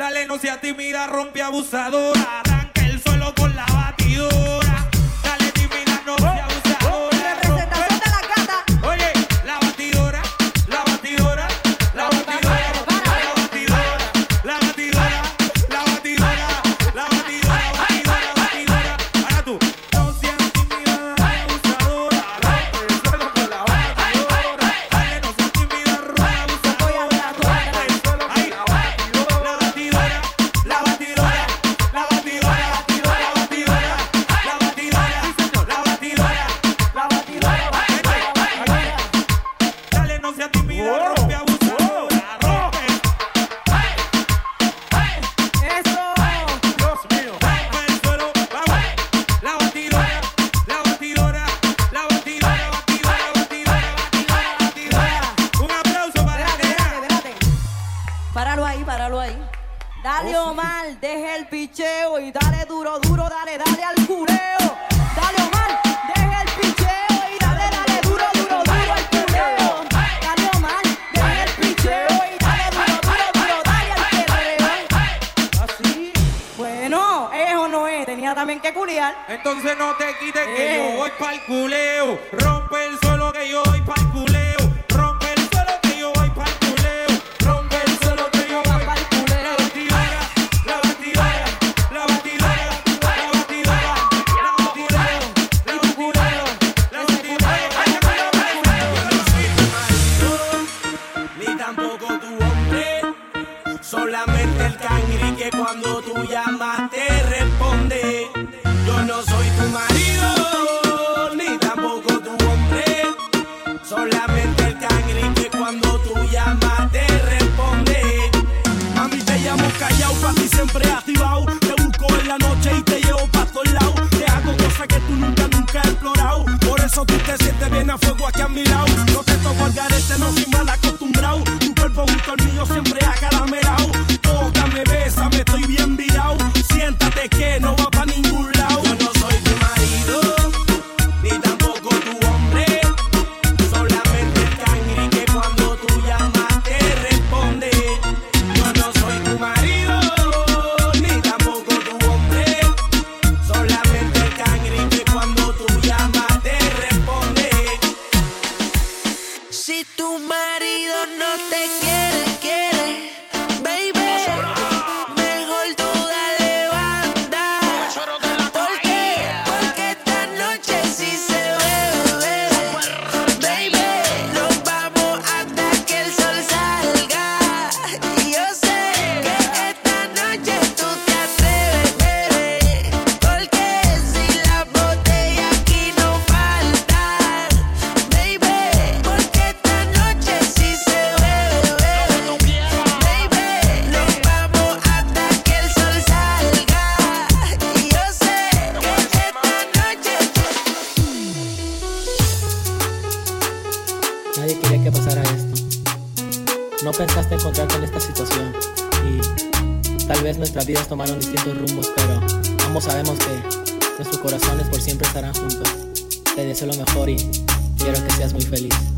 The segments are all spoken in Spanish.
Dale, no seas tímida, rompe abusadora, arranca el suelo con la batidora. Solamente el cangri que cuando tú llamas te responde. Yo no soy tu marido, ni tampoco tu hombre. Solamente el cangri que cuando tú llamas te responde. Mami, te llamo callao, pa' ti siempre activado. Te busco en la noche y te llevo pa' todos lados. Te hago cosas que tú nunca, nunca has explorado. Por eso tú te sientes bien a fuego aquí a mi lado. No te toco al garete, no soy mal acostumbrado. Tu cuerpo junto al mío siempre agarrado. No pensaste encontrarte en esta situación y tal vez nuestras vidas tomaron distintos rumbos, pero ambos sabemos que nuestros corazones por siempre estarán juntos. Te deseo lo mejor y quiero que seas muy feliz.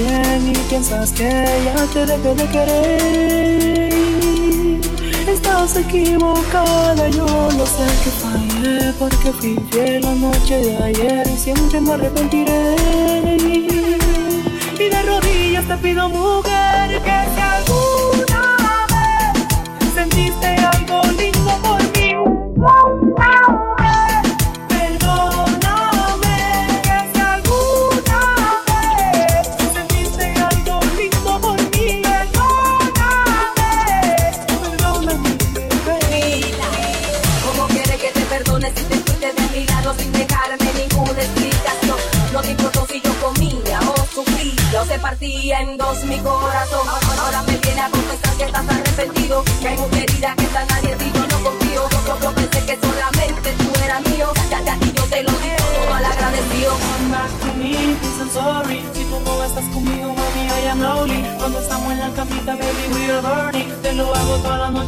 y piensas que ya te dejé de querer. Estás equivocada, yo lo sé que fallé porque fui fiel la noche de ayer y siempre me arrepentiré. Y de rodillas te pido mujer que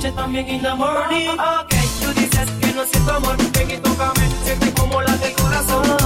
noche también in the morning. Ah, ok, tú dices que no siento amor, ven y tócame, siente como la del corazón.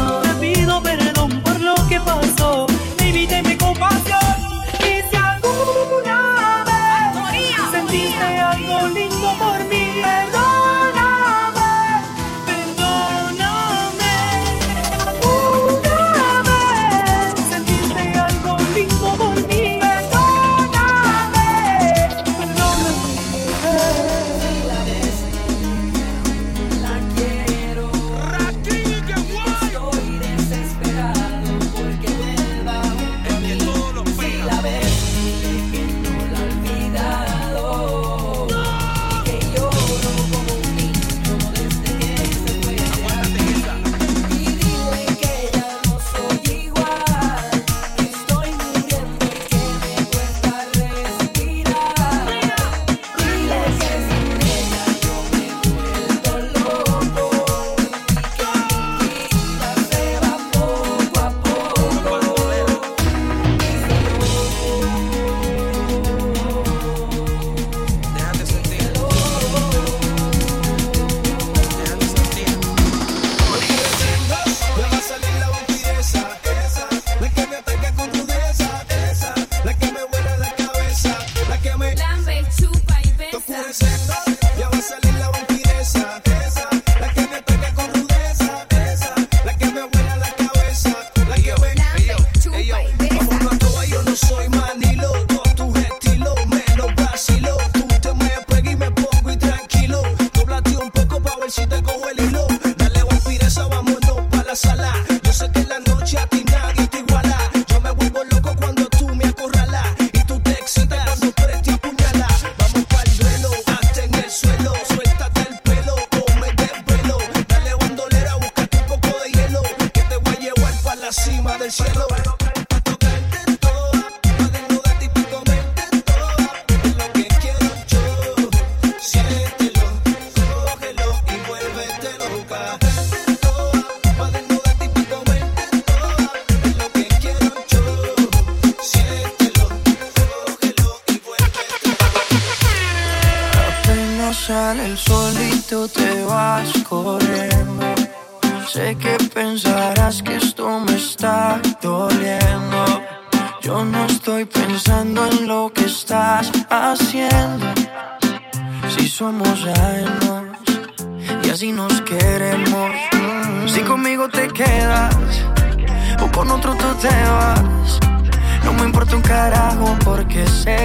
sala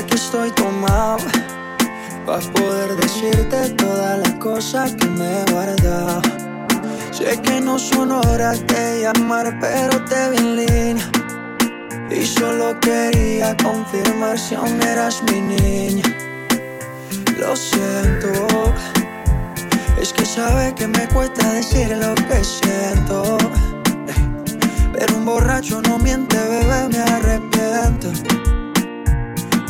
Ahora que estoy tomado, para poder decirte todas las cosas que me he guardado. Sé que no son horas de llamar, pero te vi en línea. Y solo quería confirmar si aún eras mi niña. Lo siento, es que sabe que me cuesta decir lo que siento. Pero un borracho no miente, bebé, me arrepiento.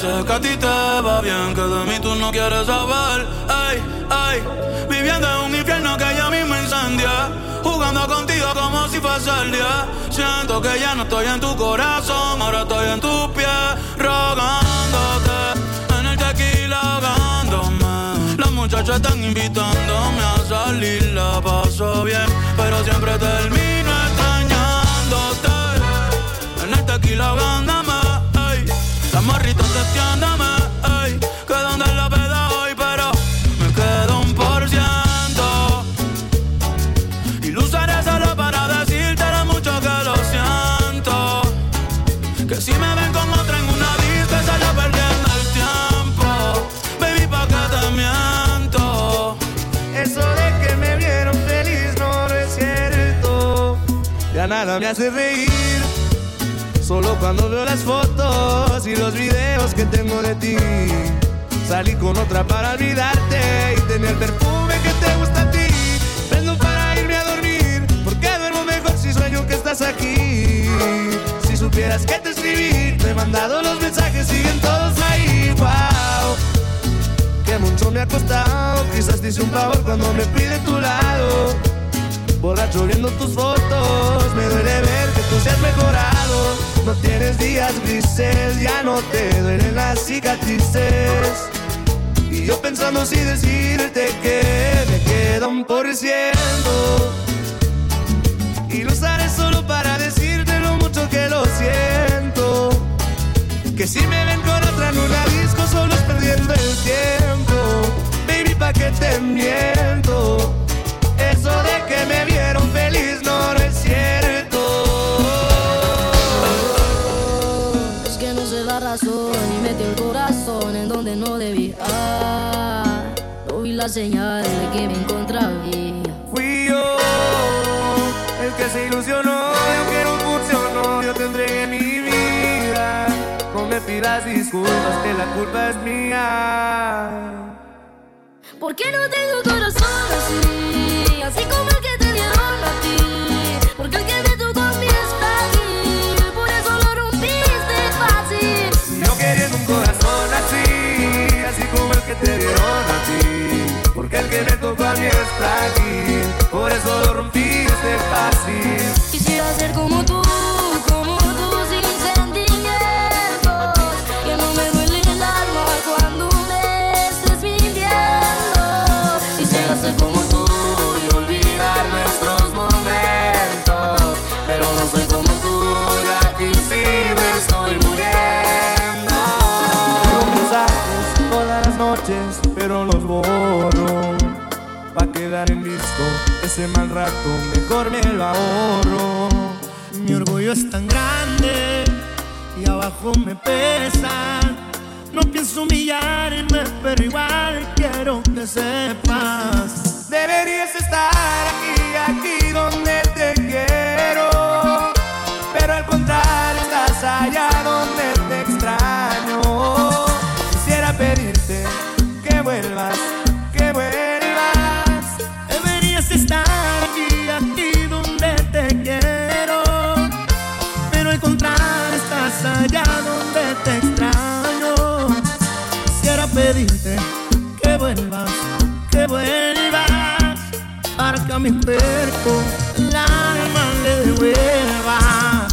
Sé que a ti te va bien, que de mí tú no quieres saber. Ay, ay, viviendo en un infierno que ya mismo incendia. Jugando contigo como si fuese el día. Siento que ya no estoy en tu corazón, ahora estoy en tus pies, rogándote. En el tequila ahogándome. Las muchachas están invitándome a salir, la paso bien, pero siempre termino extrañándote. En el tequila ahogándome, nada me hace reír. Solo cuando veo las fotos y los videos que tengo de ti. Salí con otra para olvidarte y tener perfume que te gusta a ti. Prendo para irme a dormir, porque duermo mejor si sueño que estás aquí. Si supieras que te escribí, te he mandado los mensajes, siguen todos ahí. Wow que mucho me ha costado. Quizás te hice un favor cuando me fui de tu lado. Borracho viendo tus fotos, me duele ver que tú seas mejorado. No tienes días grises, ya no te duelen las cicatrices. Y yo pensando si decirte que me queda un por ciento. Y lo usaré solo para decirte lo mucho que lo siento. Que si me ven con otra en disco solo es perdiendo el tiempo Baby, pa' que te miento Eso de que me vieron feliz la señal de que me encontraba. Fui yo el que se ilusionó y aunque no funcionó yo te entregué mi vida No me pidas disculpas que la culpa es mía ¿Por qué no tengo corazón así? Así como el que te dieron a ti. Porque el que me aquí, por eso lo ese mal rato, mejor me lo ahorro. Mi orgullo es tan grande y abajo me pesa. No pienso humillarme, pero igual quiero que sepas. Deberías estar aquí, aquí donde cuerpo el alma le devuelva.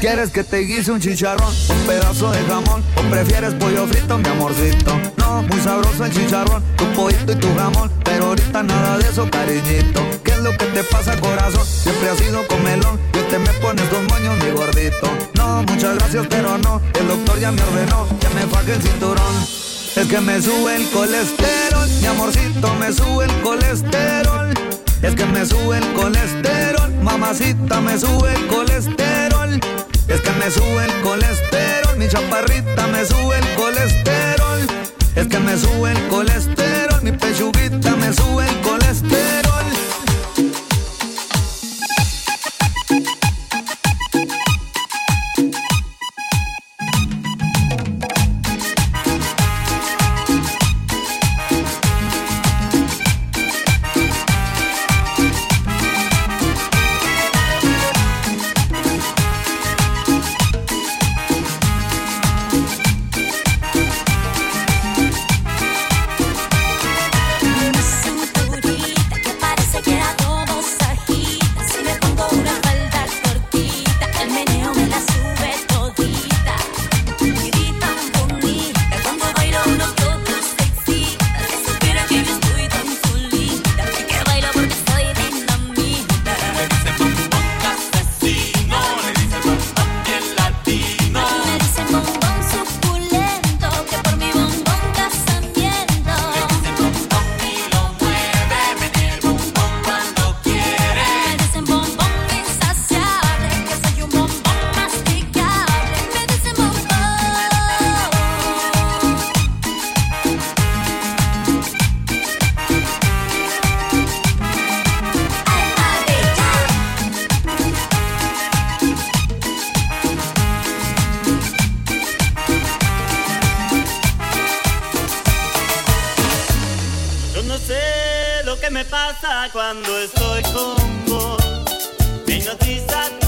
¿Quieres que te guise un chicharrón, un pedazo de jamón? ¿O prefieres pollo frito, mi amorcito? No, muy sabroso el chicharrón, tu pollito y tu jamón. Pero ahorita nada de eso, cariñito. ¿Qué es lo que te pasa, corazón? Siempre has sido comelón y te me pones dos moños, mi gordito. No, muchas gracias, pero no. El doctor ya me ordenó que me faje el cinturón. Es que me sube el colesterol, mi amorcito, me sube el colesterol. Es que me sube el colesterol, mamacita, me sube el colesterol. Es que me sube el colesterol, mi chaparrita, me sube el colesterol. Es que me sube el colesterol, mi pechuguita, me sube el colesterol. Pasa cuando estoy con vos. Me hipnotiza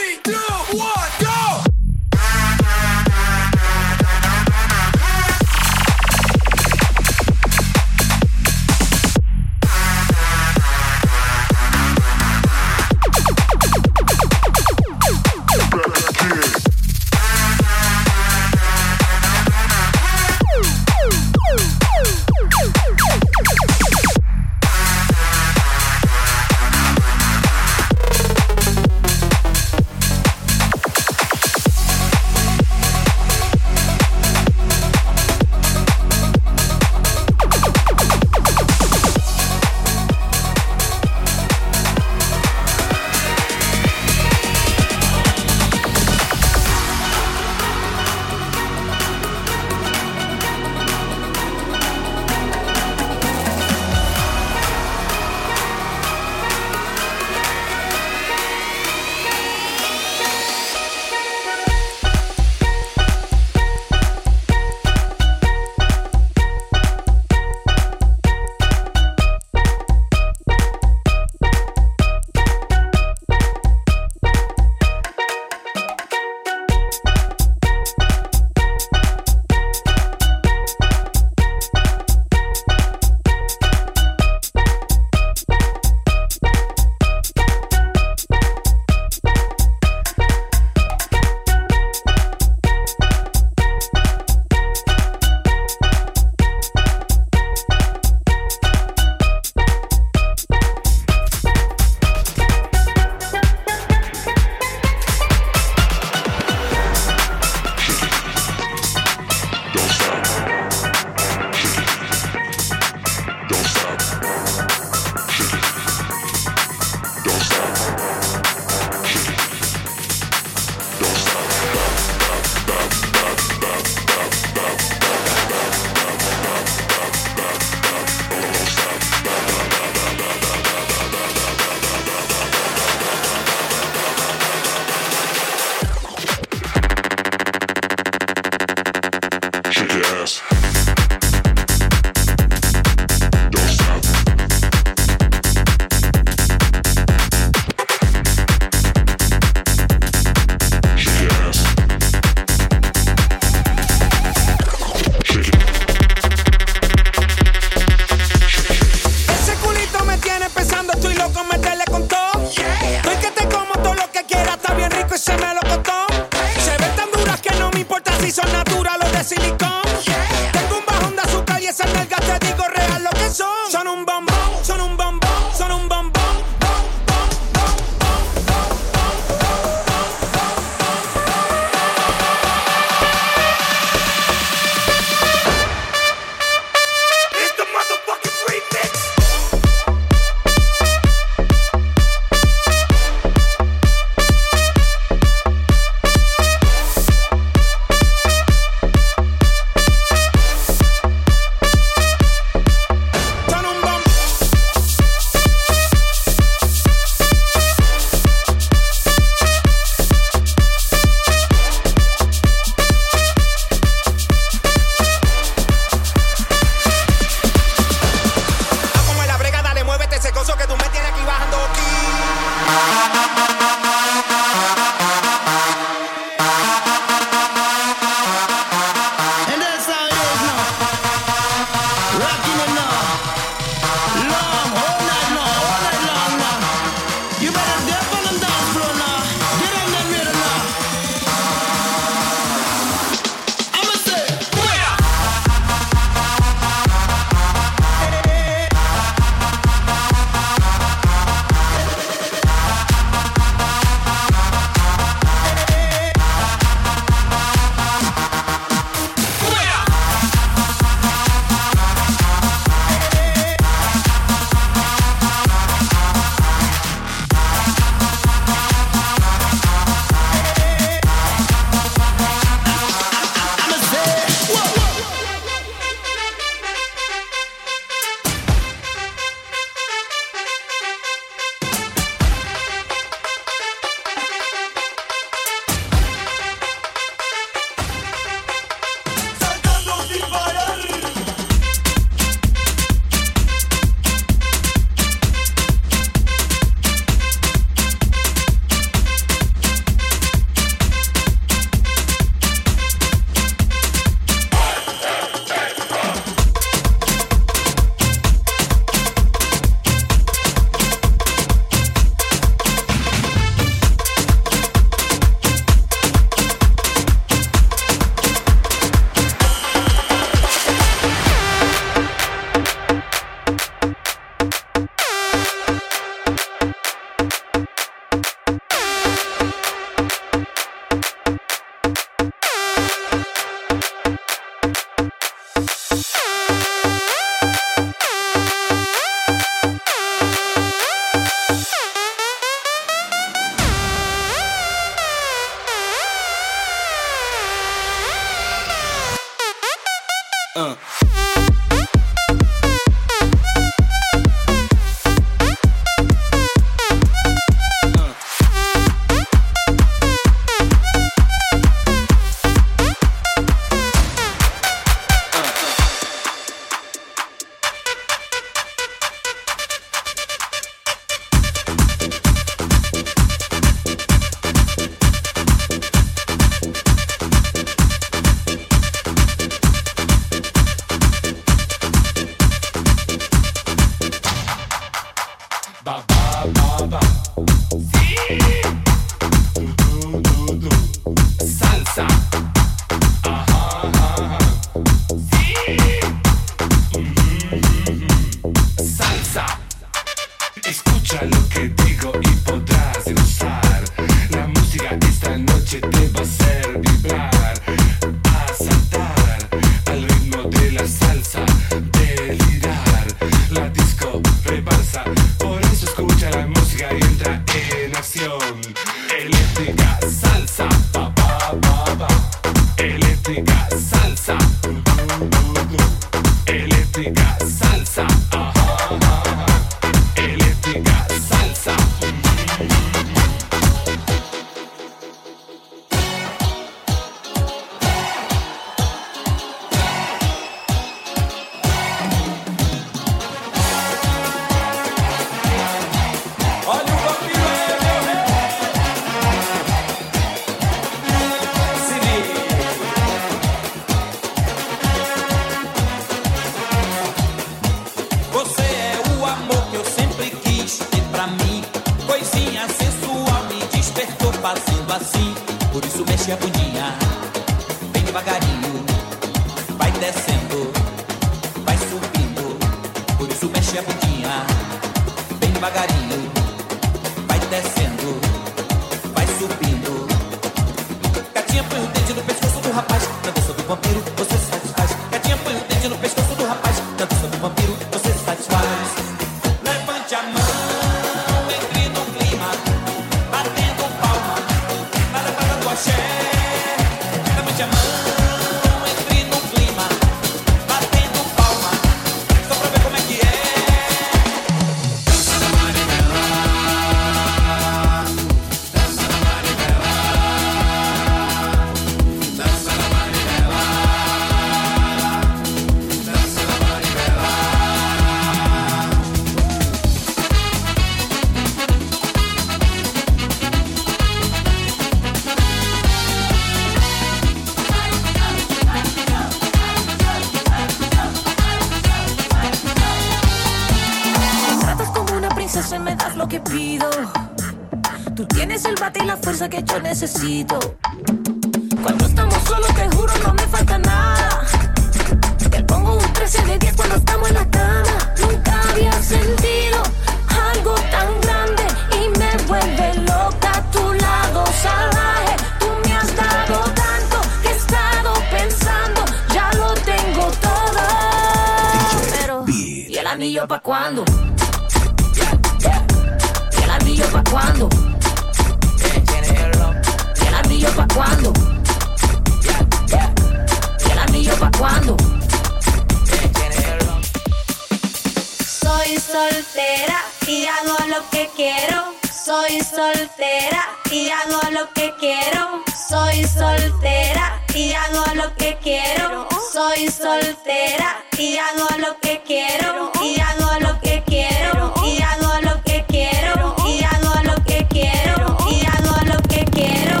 lo que quiero. Soy soltera y hago lo que quiero. Y hago lo que quiero. Y hago lo que quiero. Y hago lo que quiero. Y hago lo que quiero.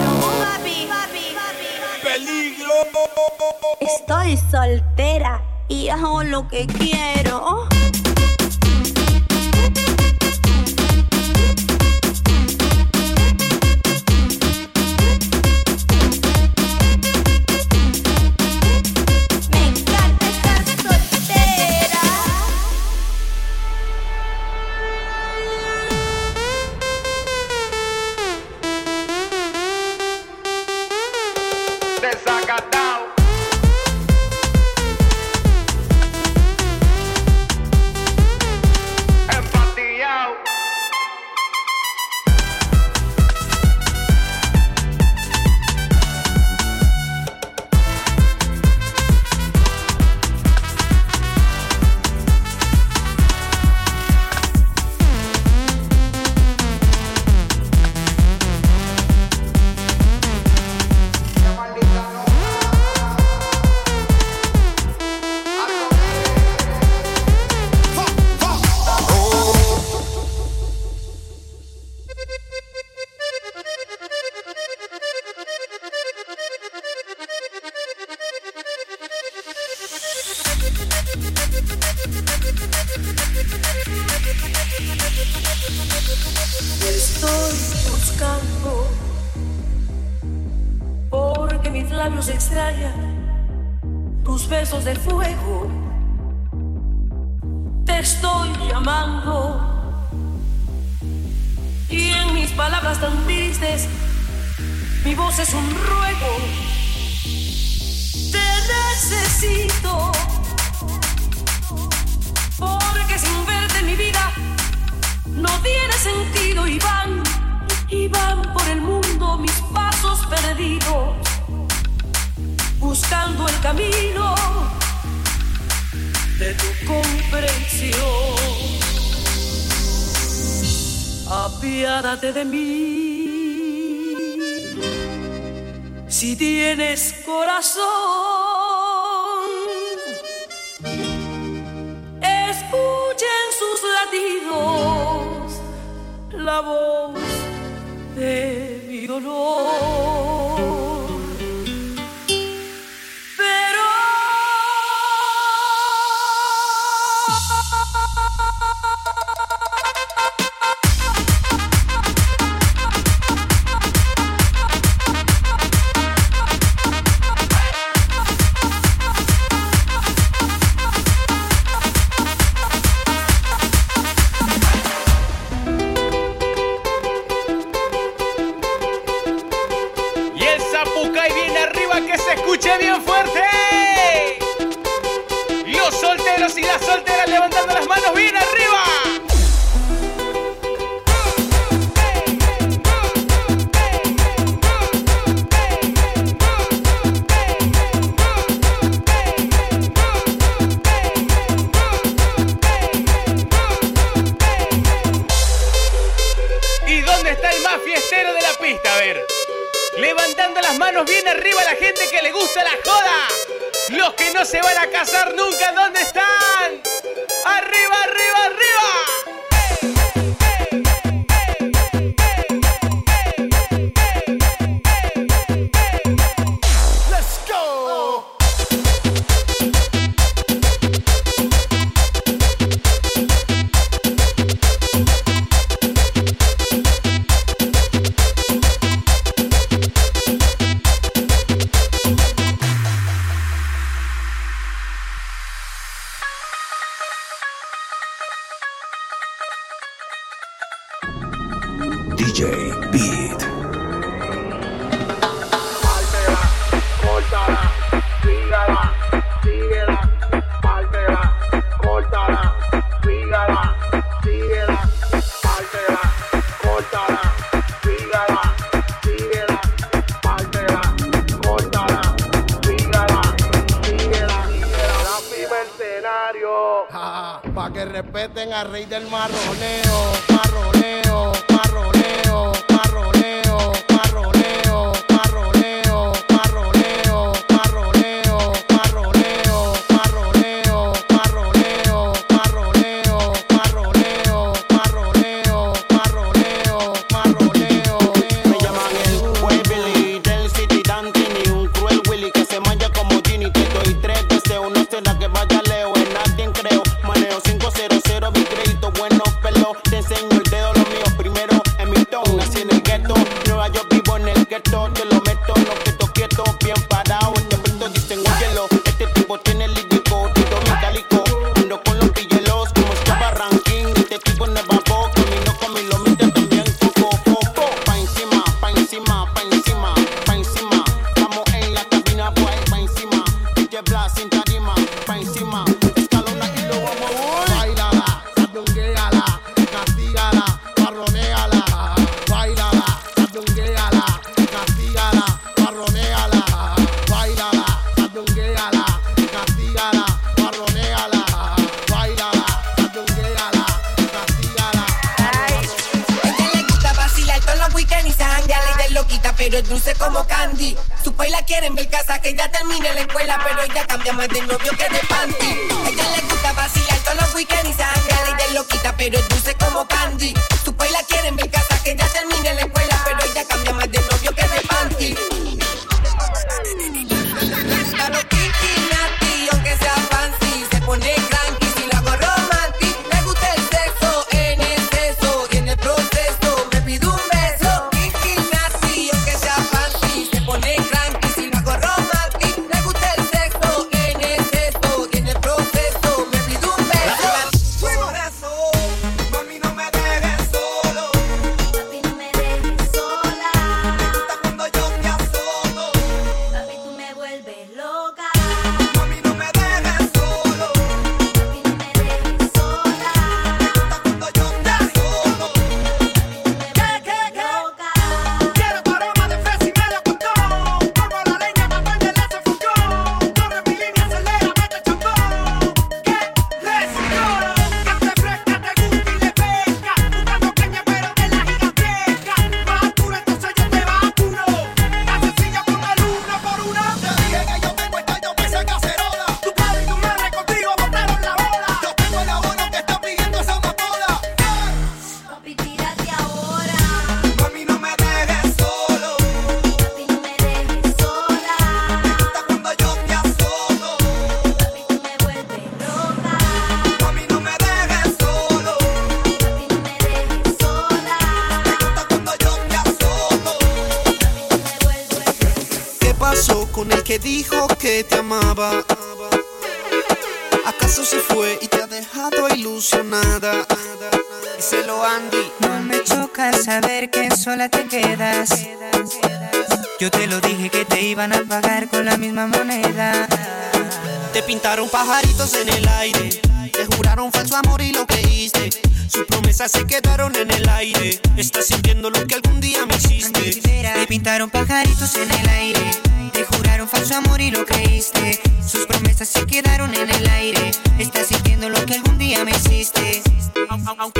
Peligro. Estoy soltera y hago lo que quiero. labios extraña tus besos de fuego. Te estoy llamando y en mis palabras tan tristes mi voz es un ruego. Te necesito porque sin verte mi vida no tiene sentido y van y van por el mundo mis pasos perdidos buscando el camino de tu comprensión. Apiádate de mí si tienes corazón. Escuchen sus latidos la voz de mi dolor.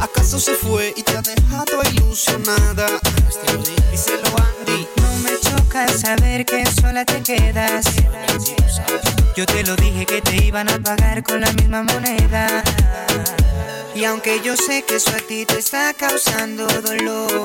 ¿Acaso se fue y te ha dejado ilusionada? Díselo Andy. No me choca saber que sola te quedas. Yo te lo dije que te iban a pagar con la misma moneda. Y aunque yo sé que eso a ti te está causando dolor,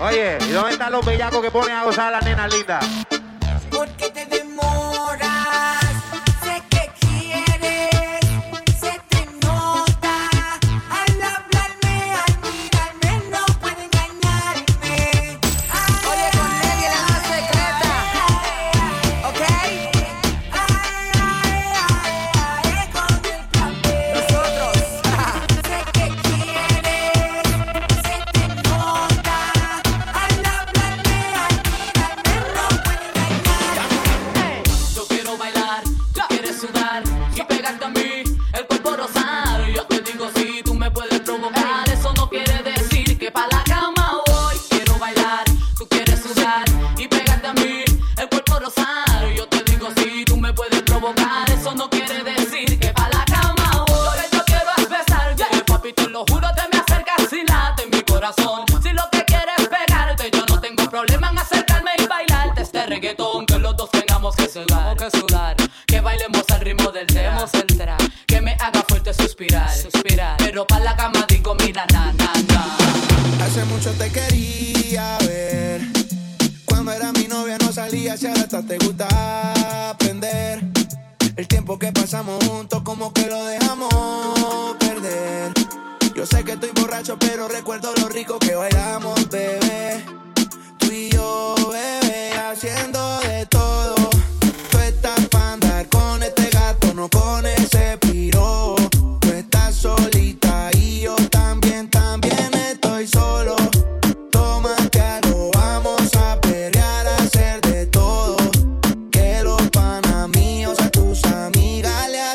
Oye, ¿y dónde están los bellacos que ponen a gozar a las nenas lindas?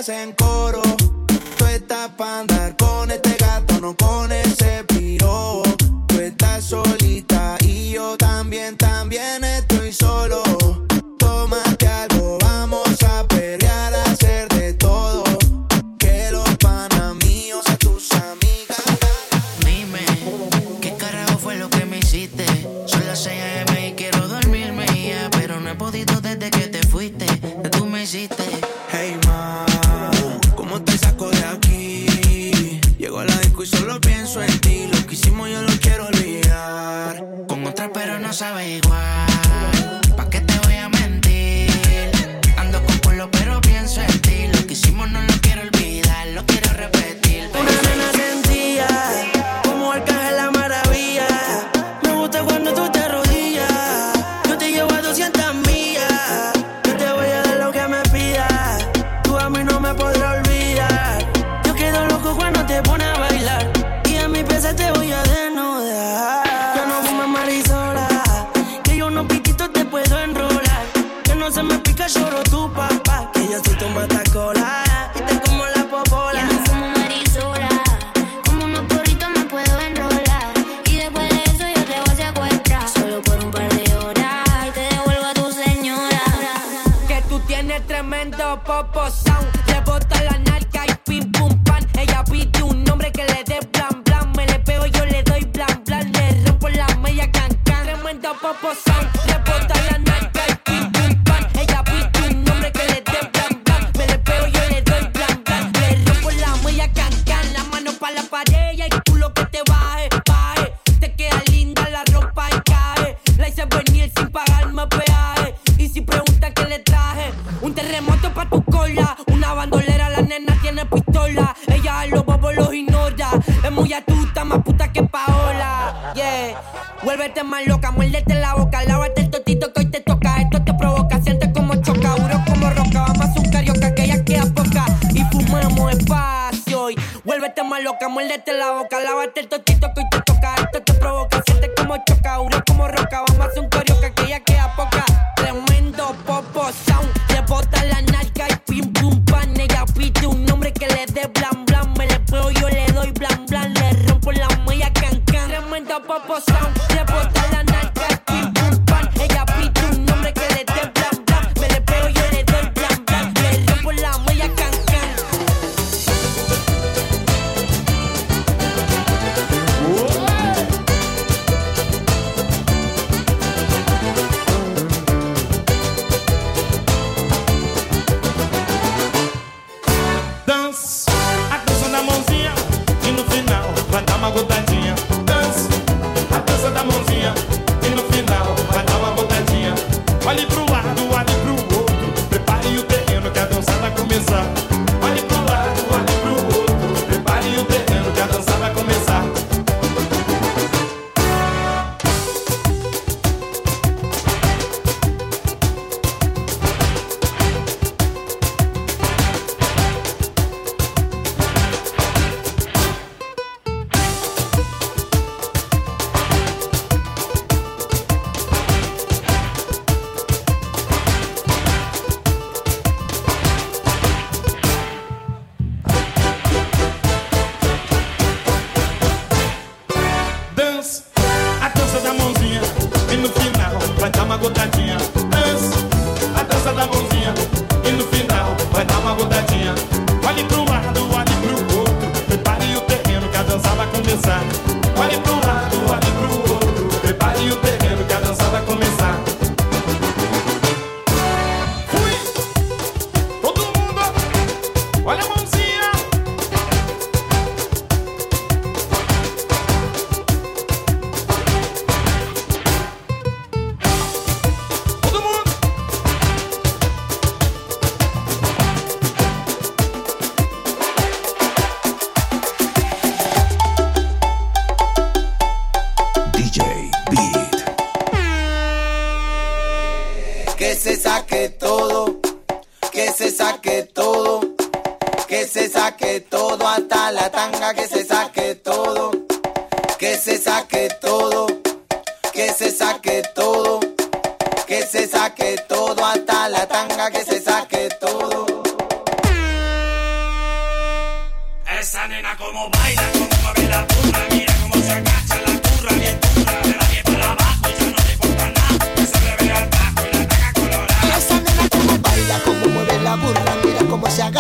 Hacen coro. Tú estás para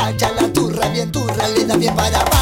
cómo se agacha la turra, bien turra, le bien para